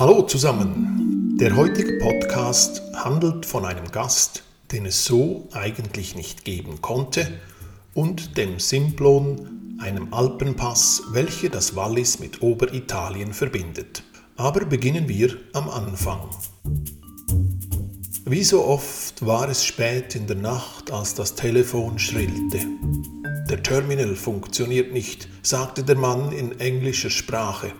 Hallo zusammen. Der heutige Podcast handelt von einem Gast, den es so eigentlich nicht geben konnte, und dem Simplon, einem Alpenpass, welcher das Wallis mit Oberitalien verbindet. Aber beginnen wir am Anfang. Wie so oft war es spät in der Nacht, als das Telefon schrillte. Der Terminal funktioniert nicht, sagte der Mann in englischer Sprache.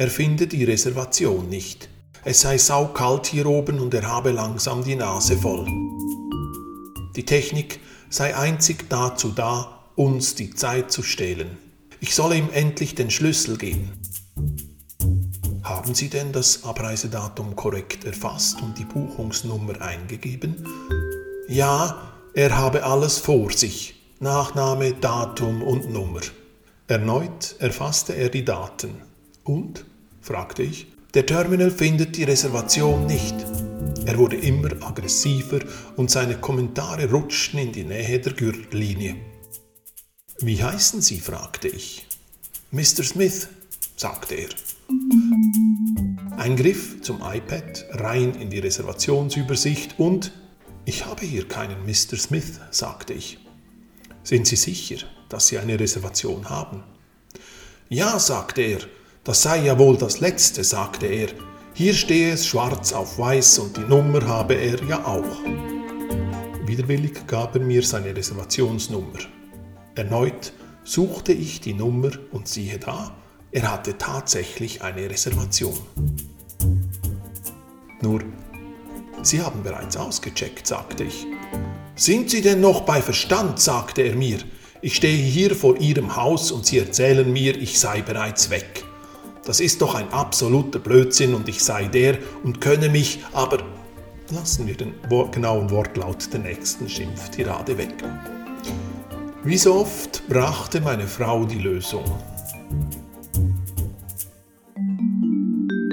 Er finde die Reservation nicht. Es sei saukalt hier oben und er habe langsam die Nase voll. Die Technik sei einzig dazu da, uns die Zeit zu stehlen. Ich solle ihm endlich den Schlüssel geben. Haben Sie denn das Abreisedatum korrekt erfasst und die Buchungsnummer eingegeben? Ja, er habe alles vor sich. Nachname, Datum und Nummer. Erneut erfasste er die Daten. Und? Fragte ich. Der Terminal findet die Reservation nicht. Er wurde immer aggressiver und seine Kommentare rutschten in die Nähe der Gürtellinie. Wie heißen Sie? fragte ich. Mr. Smith, sagte er. Ein Griff zum iPad rein in die Reservationsübersicht und ich habe hier keinen Mr. Smith, sagte ich. Sind Sie sicher, dass Sie eine Reservation haben? Ja, sagte er, das sei ja wohl das Letzte, sagte er. Hier stehe es schwarz auf weiß und die Nummer habe er ja auch. Widerwillig gab er mir seine Reservationsnummer. Erneut suchte ich die Nummer und siehe da, er hatte tatsächlich eine Reservation. Nur, Sie haben bereits ausgecheckt, sagte ich. Sind Sie denn noch bei Verstand? sagte er mir. Ich stehe hier vor Ihrem Haus und Sie erzählen mir, ich sei bereits weg. Das ist doch ein absoluter Blödsinn und ich sei der und könne mich, aber lassen wir den genauen Wortlaut der nächsten Schimpftirade weg. Wie so oft brachte meine Frau die Lösung.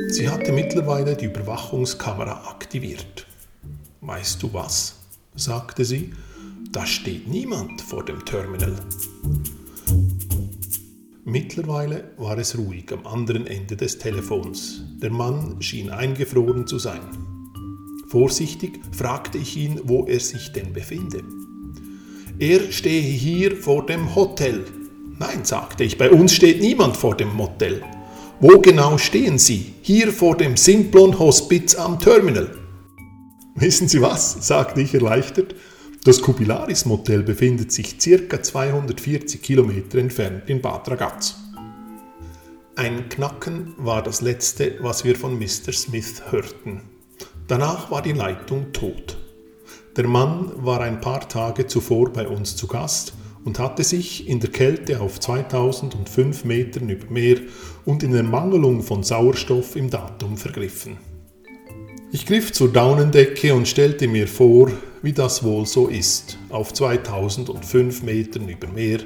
Sie hatte mittlerweile die Überwachungskamera aktiviert. Weißt du was? sagte sie, da steht niemand vor dem Terminal. Mittlerweile war es ruhig am anderen Ende des Telefons. Der Mann schien eingefroren zu sein. Vorsichtig fragte ich ihn, wo er sich denn befinde. Er stehe hier vor dem Hotel. Nein, sagte ich, bei uns steht niemand vor dem Motel. Wo genau stehen Sie? Hier vor dem Simplon Hospiz am Terminal. Wissen Sie was? sagte ich erleichtert. Das Kubilaris Motel befindet sich ca. 240 Kilometer entfernt in Bad Ragaz. Ein Knacken war das letzte, was wir von Mr. Smith hörten. Danach war die Leitung tot. Der Mann war ein paar Tage zuvor bei uns zu Gast und hatte sich in der Kälte auf 2005 Metern über Meer und in Ermangelung von Sauerstoff im Datum vergriffen. Ich griff zur Daunendecke und stellte mir vor, wie das wohl so ist, auf 2005 Metern über Meer,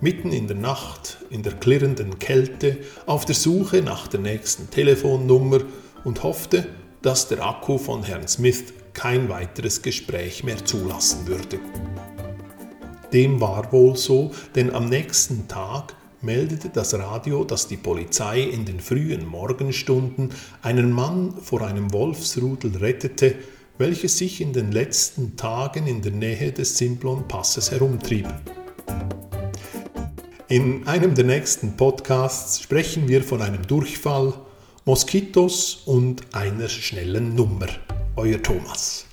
mitten in der Nacht, in der klirrenden Kälte, auf der Suche nach der nächsten Telefonnummer und hoffte, dass der Akku von Herrn Smith kein weiteres Gespräch mehr zulassen würde. Dem war wohl so, denn am nächsten Tag meldete das Radio, dass die Polizei in den frühen Morgenstunden einen Mann vor einem Wolfsrudel rettete, welches sich in den letzten Tagen in der Nähe des Simplon-Passes herumtrieb. In einem der nächsten Podcasts sprechen wir von einem Durchfall, Moskitos und einer schnellen Nummer. Euer Thomas.